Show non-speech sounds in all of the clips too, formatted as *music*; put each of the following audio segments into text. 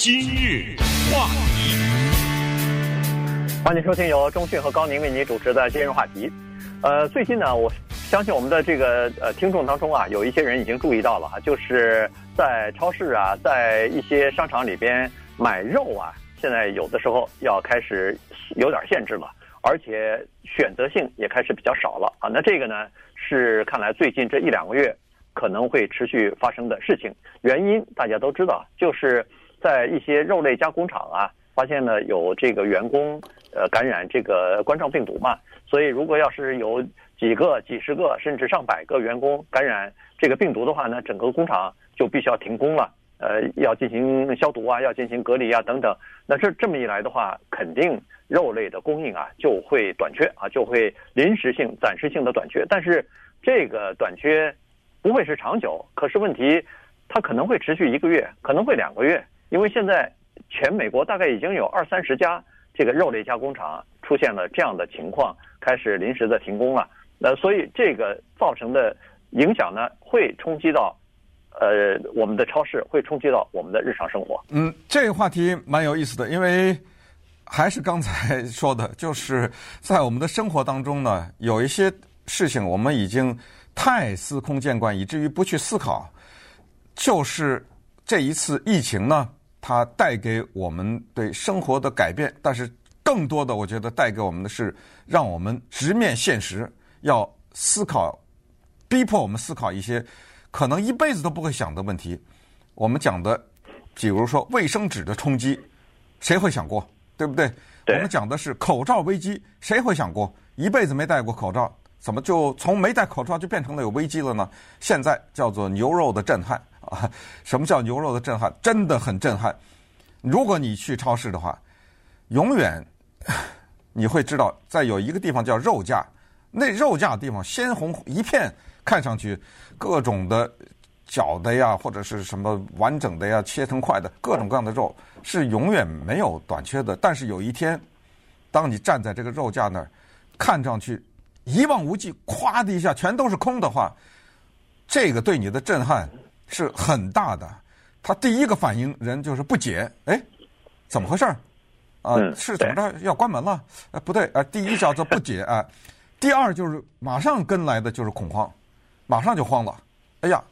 今日话题，欢迎收听由中讯和高宁为您主持的今日话题。呃，最近呢，我相信我们的这个呃听众当中啊，有一些人已经注意到了哈，就是在超市啊，在一些商场里边买肉啊，现在有的时候要开始有点限制了，而且选择性也开始比较少了啊。那这个呢，是看来最近这一两个月可能会持续发生的事情。原因大家都知道，就是。在一些肉类加工厂啊，发现呢有这个员工呃感染这个冠状病毒嘛，所以如果要是有几个、几十个甚至上百个员工感染这个病毒的话呢，整个工厂就必须要停工了，呃，要进行消毒啊，要进行隔离啊等等。那这这么一来的话，肯定肉类的供应啊就会短缺啊，就会临时性、暂时性的短缺。但是这个短缺不会是长久，可是问题它可能会持续一个月，可能会两个月。因为现在全美国大概已经有二三十家这个肉类加工厂出现了这样的情况，开始临时的停工了。那所以这个造成的影响呢，会冲击到呃我们的超市，会冲击到我们的日常生活。嗯，这个话题蛮有意思的，因为还是刚才说的，就是在我们的生活当中呢，有一些事情我们已经太司空见惯，以至于不去思考，就是这一次疫情呢。它带给我们对生活的改变，但是更多的，我觉得带给我们的是让我们直面现实，要思考，逼迫我们思考一些可能一辈子都不会想的问题。我们讲的，比如说卫生纸的冲击，谁会想过，对不对？对。我们讲的是口罩危机，谁会想过，一辈子没戴过口罩，怎么就从没戴口罩就变成了有危机了呢？现在叫做牛肉的震撼。啊，*laughs* 什么叫牛肉的震撼？真的很震撼。如果你去超市的话，永远 *laughs* 你会知道，在有一个地方叫肉架，那肉架地方鲜红一片，看上去各种的绞的呀，或者是什么完整的呀，切成块的各种各样的肉是永远没有短缺的。但是有一天，当你站在这个肉架那儿，看上去一望无际，咵的一下全都是空的话，这个对你的震撼。是很大的，他第一个反应人就是不解，哎，怎么回事儿？啊，是怎么着要关门了？啊，不对，啊，第一叫做不解啊，第二就是马上跟来的就是恐慌，马上就慌了。哎呀，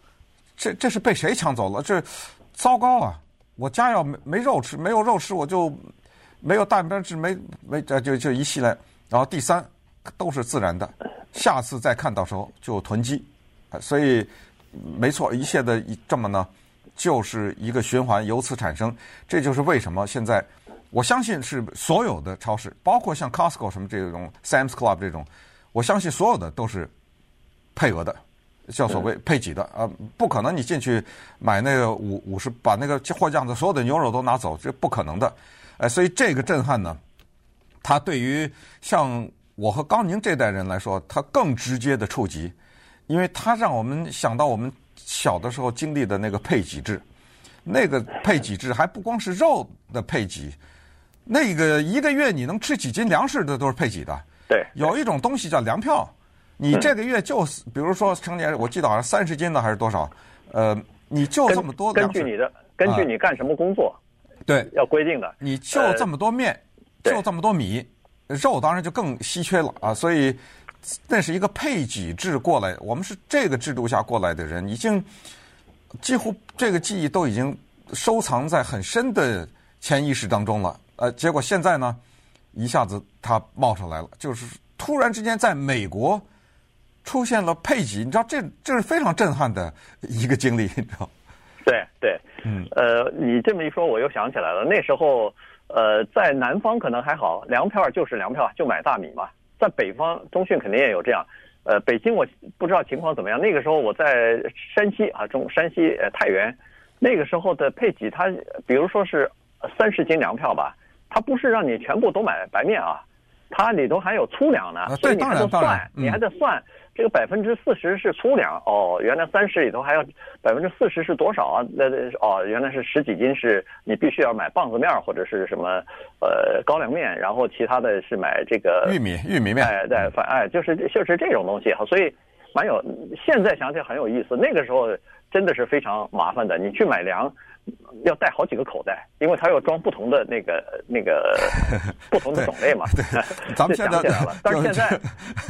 这这是被谁抢走了？这糟糕啊！我家要没没肉吃，没有肉吃，我就没有蛋白质，没没这就就一系列。然后第三都是自然的，下次再看到时候就囤积，所以。没错，一切的这么呢，就是一个循环，由此产生。这就是为什么现在，我相信是所有的超市，包括像 Costco 什么这种，Sam's Club 这种，我相信所有的都是配额的，叫所谓配给的啊，不可能你进去买那个五五十，把那个货架子所有的牛肉都拿走，这不可能的。哎，所以这个震撼呢，它对于像我和高宁这代人来说，它更直接的触及。因为它让我们想到我们小的时候经历的那个配给制，那个配给制还不光是肉的配给，那个一个月你能吃几斤粮食的都是配给的。对，有一种东西叫粮票，你这个月就比如说成年人，我记得好像三十斤的还是多少，呃，你就这么多粮食。根据你的，根据你干什么工作，对，要规定的。你就这么多面，就这么多米，肉当然就更稀缺了啊，所以。那是一个配给制过来，我们是这个制度下过来的人，已经几乎这个记忆都已经收藏在很深的潜意识当中了。呃，结果现在呢，一下子它冒上来了，就是突然之间在美国出现了配给，你知道这这是非常震撼的一个经历，你知道？对对，嗯，呃，你这么一说，我又想起来了，那时候呃，在南方可能还好，粮票就是粮票，就买大米嘛。在北方，中训肯定也有这样。呃，北京我不知道情况怎么样。那个时候我在山西啊，中山西呃太原，那个时候的配给，它比如说是三十斤粮票吧，它不是让你全部都买白面啊，它里头还有粗粮呢，所以你还得算，你还得算。这个百分之四十是粗粮哦，原来三十里头还有百分之四十是多少啊？那哦，原来是十几斤，是你必须要买棒子面或者是什么呃高粱面，然后其他的是买这个玉米玉米面。哎，对，反哎就是就是这种东西哈，所以蛮有。现在想起来很有意思，那个时候真的是非常麻烦的。你去买粮，要带好几个口袋，因为它要装不同的那个那个 *laughs* 不同的种类嘛。对，*laughs* 咱们想起来了，*laughs* 但是现在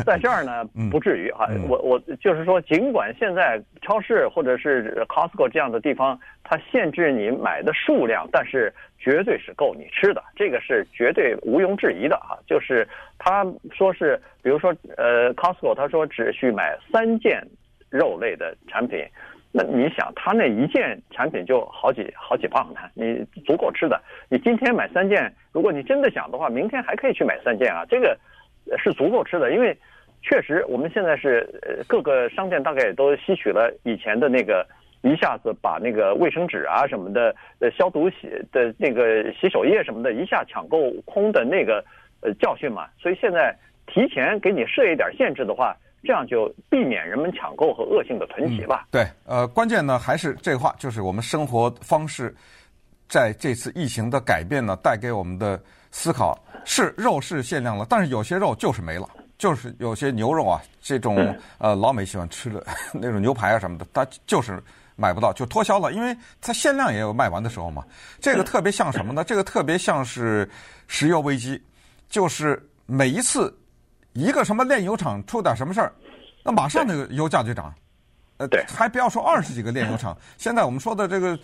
在这儿呢，不至于啊。我我就是说，尽管现在超市或者是 Costco 这样的地方，它限制你买的数量，但是绝对是够你吃的，这个是绝对毋庸置疑的啊。就是他说是，比如说呃 Costco，他说只需买三件肉类的产品。那你想，他那一件产品就好几好几磅呢，你足够吃的。你今天买三件，如果你真的想的话，明天还可以去买三件啊，这个是足够吃的。因为确实我们现在是呃各个商店大概也都吸取了以前的那个一下子把那个卫生纸啊什么的呃消毒洗的那个洗手液什么的一下抢购空的那个呃教训嘛，所以现在提前给你设一点限制的话。这样就避免人们抢购和恶性的囤积吧。嗯、对，呃，关键呢还是这个话，就是我们生活方式在这次疫情的改变呢，带给我们的思考是肉是限量了，但是有些肉就是没了，就是有些牛肉啊，这种呃老美喜欢吃的那种牛排啊什么的，它就是买不到，就脱销了，因为它限量也有卖完的时候嘛。这个特别像什么呢？这个特别像是石油危机，就是每一次。一个什么炼油厂出点什么事儿，那马上那个油价就涨，呃，对，还不要说二十几个炼油厂，现在我们说的这个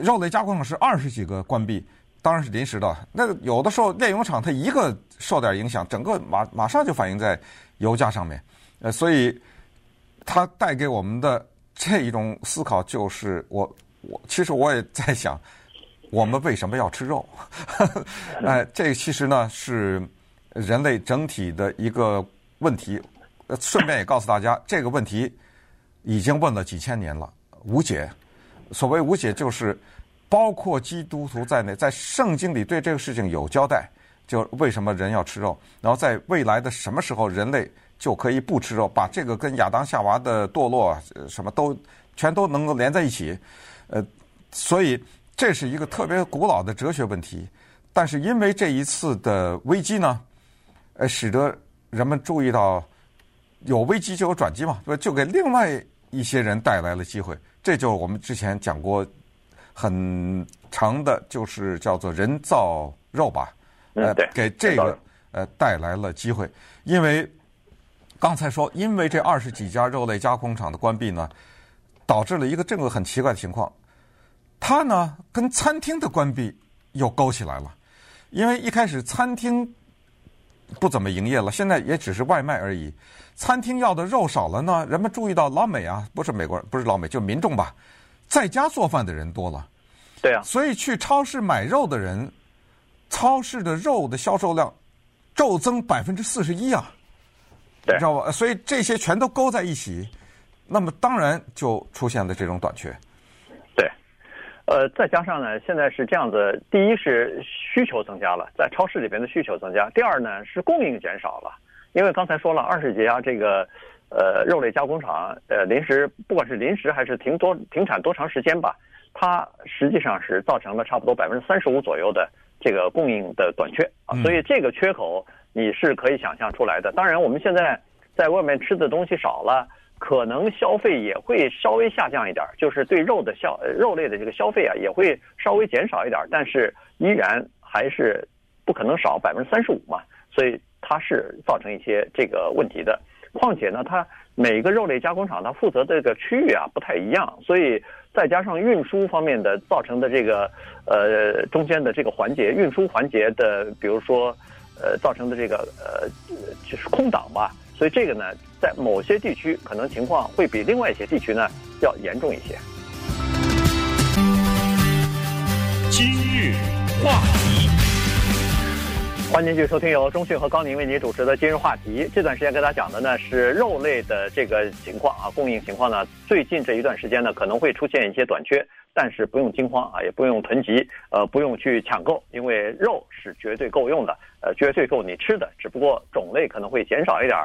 肉类加工厂是二十几个关闭，当然是临时的。那个有的时候炼油厂它一个受点影响，整个马马上就反映在油价上面，呃，所以它带给我们的这一种思考就是，我我其实我也在想，我们为什么要吃肉？哎，*laughs* 这其实呢是。人类整体的一个问题，顺便也告诉大家，*laughs* 这个问题已经问了几千年了，无解。所谓无解，就是包括基督徒在内，在圣经里对这个事情有交代，就为什么人要吃肉，然后在未来的什么时候人类就可以不吃肉，把这个跟亚当夏娃的堕落什么都全都能够连在一起。呃，所以这是一个特别古老的哲学问题，但是因为这一次的危机呢。呃，使得人们注意到有危机就有转机嘛，对吧？就给另外一些人带来了机会。这就是我们之前讲过很长的，就是叫做人造肉吧。呃，给这个呃带来了机会。因为刚才说，因为这二十几家肉类加工厂的关闭呢，导致了一个这个很奇怪的情况。它呢跟餐厅的关闭又勾起来了，因为一开始餐厅。不怎么营业了，现在也只是外卖而已。餐厅要的肉少了呢，人们注意到老美啊，不是美国人，不是老美，就民众吧，在家做饭的人多了。对啊，所以去超市买肉的人，超市的肉的销售量骤增百分之四十一啊，对，你知道吧？所以这些全都勾在一起，那么当然就出现了这种短缺。呃，再加上呢，现在是这样子，第一是需求增加了，在超市里边的需求增加；第二呢是供应减少了，因为刚才说了二十几家这个呃肉类加工厂，呃临时不管是临时还是停多停产多长时间吧，它实际上是造成了差不多百分之三十五左右的这个供应的短缺啊，所以这个缺口你是可以想象出来的。当然我们现在在外面吃的东西少了。可能消费也会稍微下降一点，就是对肉的消肉类的这个消费啊，也会稍微减少一点，但是依然还是不可能少百分之三十五嘛，所以它是造成一些这个问题的。况且呢，它每个肉类加工厂它负责的这个区域啊不太一样，所以再加上运输方面的造成的这个呃中间的这个环节，运输环节的，比如说呃造成的这个呃就是空档吧。所以这个呢，在某些地区可能情况会比另外一些地区呢要严重一些。今日话题，欢迎继续收听由中讯和高宁为您主持的今日话题。这段时间跟大家讲的呢是肉类的这个情况啊，供应情况呢，最近这一段时间呢可能会出现一些短缺，但是不用惊慌啊，也不用囤积，呃，不用去抢购，因为肉是绝对够用的，呃，绝对够你吃的，只不过种类可能会减少一点。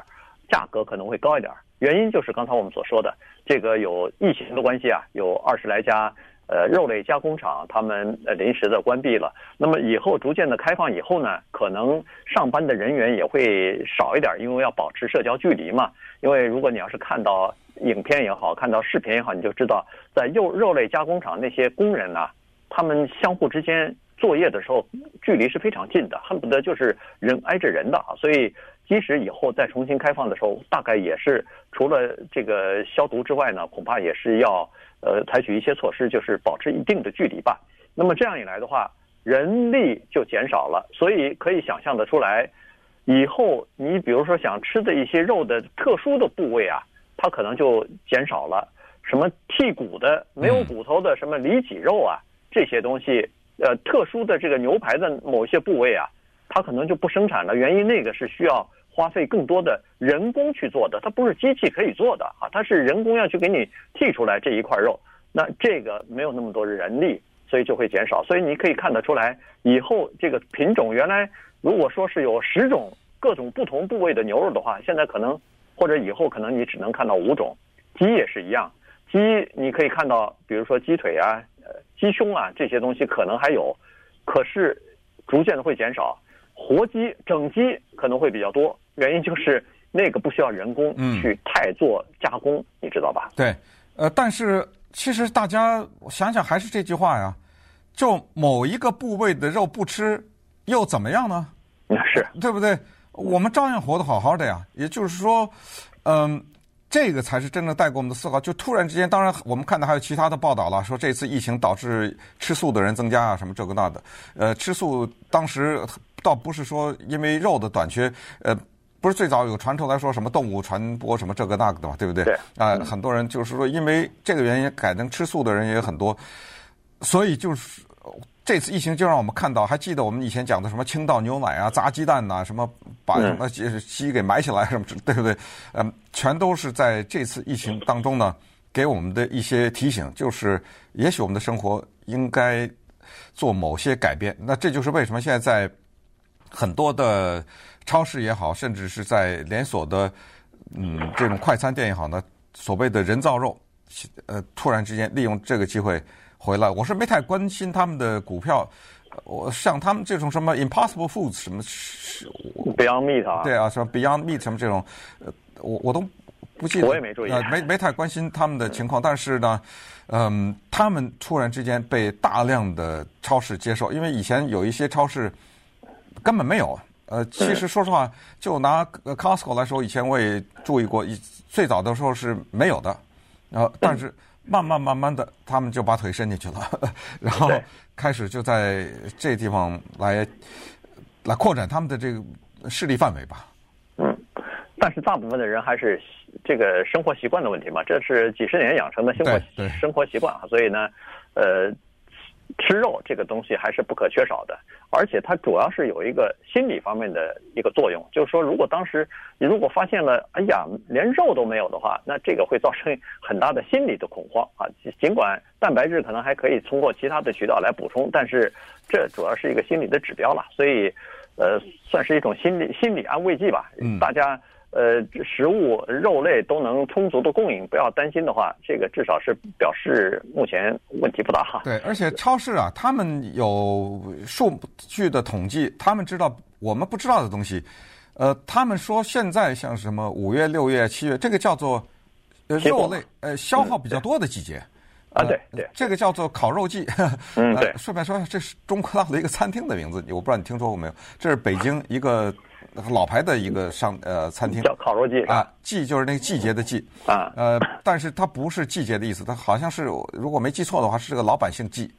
价格可能会高一点，原因就是刚才我们所说的，这个有疫情的关系啊，有二十来家呃肉类加工厂他们呃临时的关闭了。那么以后逐渐的开放以后呢，可能上班的人员也会少一点，因为要保持社交距离嘛。因为如果你要是看到影片也好，看到视频也好，你就知道在肉肉类加工厂那些工人呢，他们相互之间。作业的时候距离是非常近的，恨不得就是人挨着人的啊！所以即使以后再重新开放的时候，大概也是除了这个消毒之外呢，恐怕也是要呃采取一些措施，就是保持一定的距离吧。那么这样一来的话，人力就减少了，所以可以想象得出来，以后你比如说想吃的一些肉的特殊的部位啊，它可能就减少了，什么剔骨的、没有骨头的，什么里脊肉啊这些东西。呃，特殊的这个牛排的某些部位啊，它可能就不生产了。原因那个是需要花费更多的人工去做的，它不是机器可以做的啊，它是人工要去给你剔出来这一块肉。那这个没有那么多人力，所以就会减少。所以你可以看得出来，以后这个品种原来如果说是有十种各种不同部位的牛肉的话，现在可能或者以后可能你只能看到五种。鸡也是一样，鸡你可以看到，比如说鸡腿啊。呃，鸡胸啊，这些东西可能还有，可是逐渐的会减少。活鸡、整鸡可能会比较多，原因就是那个不需要人工去太做加工，嗯、你知道吧？对，呃，但是其实大家想想还是这句话呀，就某一个部位的肉不吃又怎么样呢？是，对不对？我们照样活得好好的呀。也就是说，嗯、呃。这个才是真正带给我们的思考。就突然之间，当然我们看到还有其他的报道了，说这次疫情导致吃素的人增加啊，什么这个那的。呃，吃素当时倒不是说因为肉的短缺，呃，不是最早有传出来说什么动物传播什么这个那个的嘛，对不对？对。啊，很多人就是说因为这个原因改成吃素的人也有很多，所以就是。这次疫情就让我们看到，还记得我们以前讲的什么青岛牛奶啊、砸鸡蛋呐、什么把什么鸡给埋起来什么，对不对？嗯，全都是在这次疫情当中呢，给我们的一些提醒，就是也许我们的生活应该做某些改变。那这就是为什么现在在很多的超市也好，甚至是在连锁的嗯这种快餐店也好呢，所谓的人造肉，呃，突然之间利用这个机会。回来，我是没太关心他们的股票。我像他们这种什么 Impossible Foods 什么，Beyond Meat 啊，对啊，什么 Beyond Meat 什么这种，呃，我我都不记得，我也没注意，呃，没没太关心他们的情况。但是呢，嗯，他们突然之间被大量的超市接受，因为以前有一些超市根本没有。呃，其实说实话，就拿 Costco 来说，以前我也注意过，最早的时候是没有的，然后但是。慢慢慢慢的，他们就把腿伸进去了，*laughs* 然后开始就在这地方来来扩展他们的这个势力范围吧。嗯，但是大部分的人还是这个生活习惯的问题嘛，这是几十年养成的生活生活习惯啊，所以呢，呃。吃肉这个东西还是不可缺少的，而且它主要是有一个心理方面的一个作用，就是说，如果当时你如果发现了，哎呀，连肉都没有的话，那这个会造成很大的心理的恐慌啊。尽管蛋白质可能还可以通过其他的渠道来补充，但是这主要是一个心理的指标了，所以，呃，算是一种心理心理安慰剂吧。嗯，大家。呃，食物肉类都能充足的供应，不要担心的话，这个至少是表示目前问题不大哈。对，而且超市啊，他们有数据的统计，他们知道我们不知道的东西。呃，他们说现在像什么五月、六月、七月，这个叫做呃肉类呃消耗比较多的季节。啊，对对，这个叫做烤肉季。嗯，*laughs* 对。顺便说，这是中国大 *laughs* 陆的一个餐厅的名字，我不知道你听说过没有？这是北京一个。老牌的一个商呃餐厅。叫烤肉季啊，季就是那个季节的季啊，呃，但是它不是季节的意思，它好像是如果没记错的话，是个老百姓季，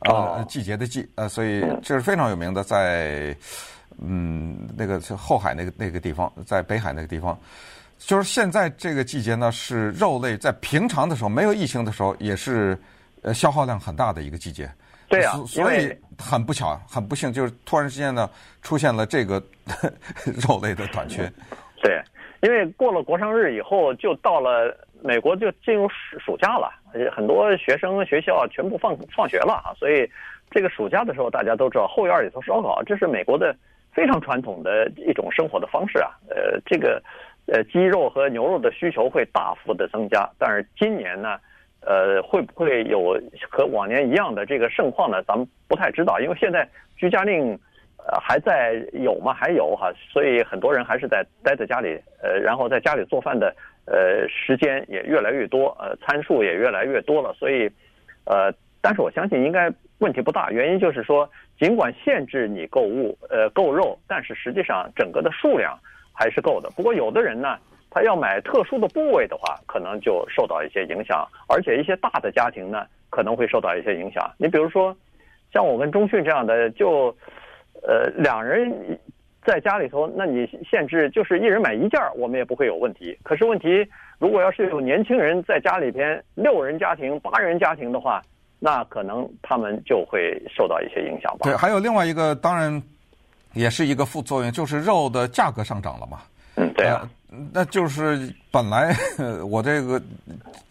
呃，季节的季，呃，所以这是非常有名的，在嗯那个是后海那个那个地方，在北海那个地方，就是现在这个季节呢，是肉类在平常的时候没有疫情的时候，也是呃消耗量很大的一个季节。对呀、啊，所以很不巧，很不幸，就是突然之间呢，出现了这个 *laughs* 肉类的短缺。对，因为过了国殇日以后，就到了美国就进入暑暑假了，很多学生学校全部放放学了啊，所以这个暑假的时候，大家都知道后院里头烧烤，这是美国的非常传统的一种生活的方式啊。呃，这个呃鸡肉和牛肉的需求会大幅的增加，但是今年呢。呃，会不会有和往年一样的这个盛况呢？咱们不太知道，因为现在居家令呃还在有吗？还有哈，所以很多人还是在待在家里，呃，然后在家里做饭的呃时间也越来越多，呃，餐数也越来越多了，所以呃，但是我相信应该问题不大。原因就是说，尽管限制你购物，呃，购肉，但是实际上整个的数量还是够的。不过有的人呢。他要买特殊的部位的话，可能就受到一些影响，而且一些大的家庭呢，可能会受到一些影响。你比如说，像我跟中迅这样的，就，呃，两人在家里头，那你限制就是一人买一件，我们也不会有问题。可是问题，如果要是有年轻人在家里边，六人家庭、八人家庭的话，那可能他们就会受到一些影响吧。对，还有另外一个，当然也是一个副作用，就是肉的价格上涨了嘛。嗯，对啊。那就是本来我这个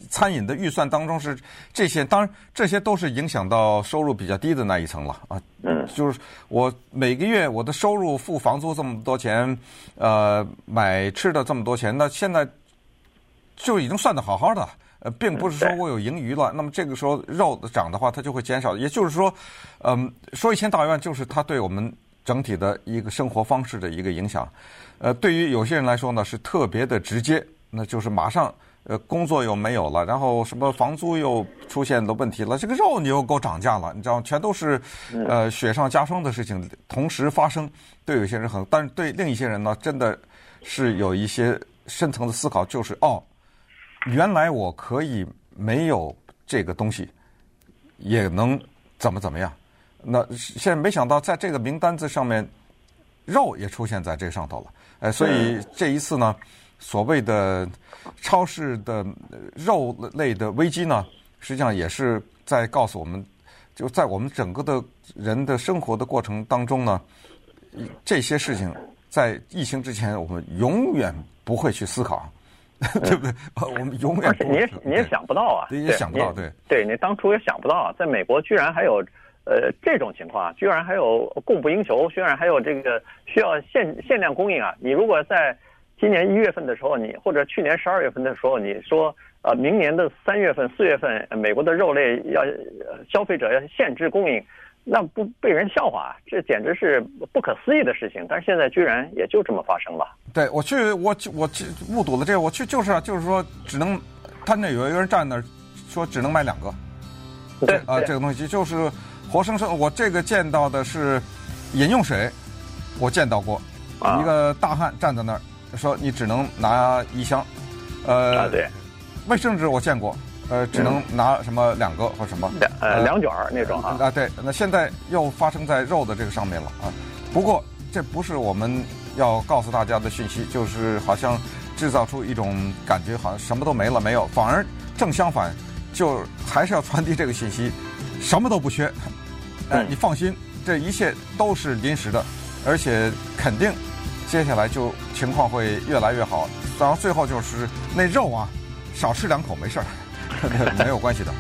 餐饮的预算当中是这些，当然这些都是影响到收入比较低的那一层了啊。嗯，就是我每个月我的收入付房租这么多钱，呃，买吃的这么多钱，那现在就已经算得好好的，呃，并不是说我有盈余了。那么这个时候肉涨的话，它就会减少。也就是说，嗯，说一千道一万，就是它对我们整体的一个生活方式的一个影响。呃，对于有些人来说呢，是特别的直接，那就是马上呃工作又没有了，然后什么房租又出现了问题了，这个肉你又给我涨价了，你知道，全都是呃雪上加霜的事情同时发生。对有些人很，但是对另一些人呢，真的是有一些深层的思考，就是哦，原来我可以没有这个东西，也能怎么怎么样。那现在没想到在这个名单子上面，肉也出现在这上头了。呃，所以这一次呢，所谓的超市的肉类的危机呢，实际上也是在告诉我们，就在我们整个的人的生活的过程当中呢，这些事情在疫情之前我们永远不会去思考，*laughs* 对不对？我们永远你也你也想不到啊，你也想不到，对，对你当初也想不到啊，在美国居然还有。呃，这种情况居然还有供不应求，居然还有这个需要限限量供应啊！你如果在今年一月份的时候，你或者去年十二月份的时候，你说呃，明年的三月份、四月份，美国的肉类要消费者要限制供应，那不被人笑话啊？这简直是不可思议的事情。但是现在居然也就这么发生了。对，我去，我我去目睹了这个，我去就是啊，就是说只能他那有一个人站那儿说只能买两个，对啊，这个东西就是。活生生，我这个见到的是饮用水，我见到过，一个大汉站在那儿说：“你只能拿一箱。”呃，对，卫生纸我见过，呃，只能拿什么两个或什么两呃两卷儿那种啊。啊，对，那现在又发生在肉的这个上面了啊。不过这不是我们要告诉大家的讯息，就是好像制造出一种感觉，好像什么都没了没有，反而正相反，就还是要传递这个信息。什么都不缺，哎，你放心，这一切都是临时的，而且肯定接下来就情况会越来越好。然后最后就是那肉啊，少吃两口没事儿，*laughs* 没有关系的。